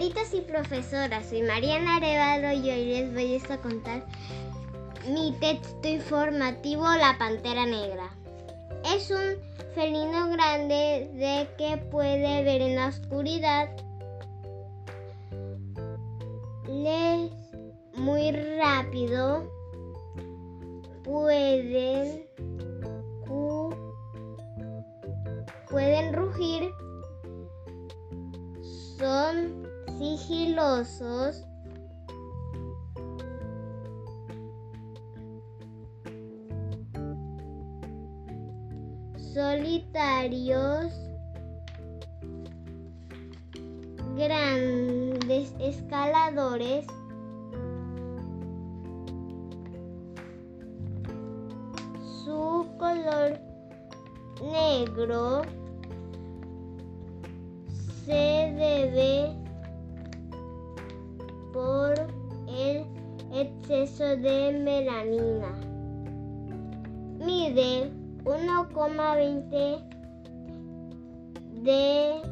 Maestras y profesoras, soy Mariana Arevalo y hoy les voy a contar mi texto informativo La Pantera Negra. Es un felino grande de que puede ver en la oscuridad. Les muy rápido. Pueden pueden rugir. Son sigilosos. solitarios, grandes escaladores, su color negro se debe exceso de melanina. Mide 1,20 de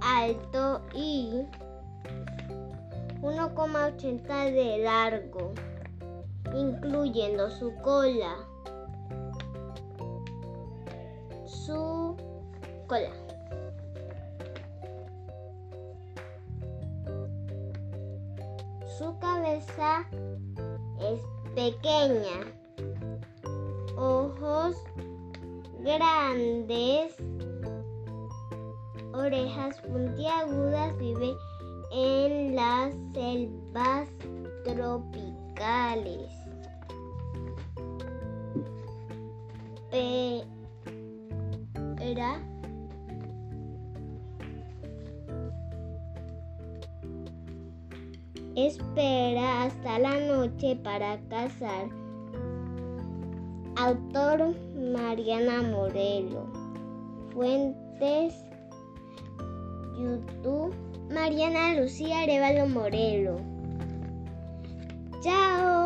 alto y 1,80 de largo, incluyendo su cola. Su cola. Su cabeza es pequeña. Ojos grandes, orejas puntiagudas, vive en las selvas tropicales. Espera hasta la noche para cazar. Autor Mariana Morelo. Fuentes YouTube Mariana Lucía Arevalo Morelo. Chao.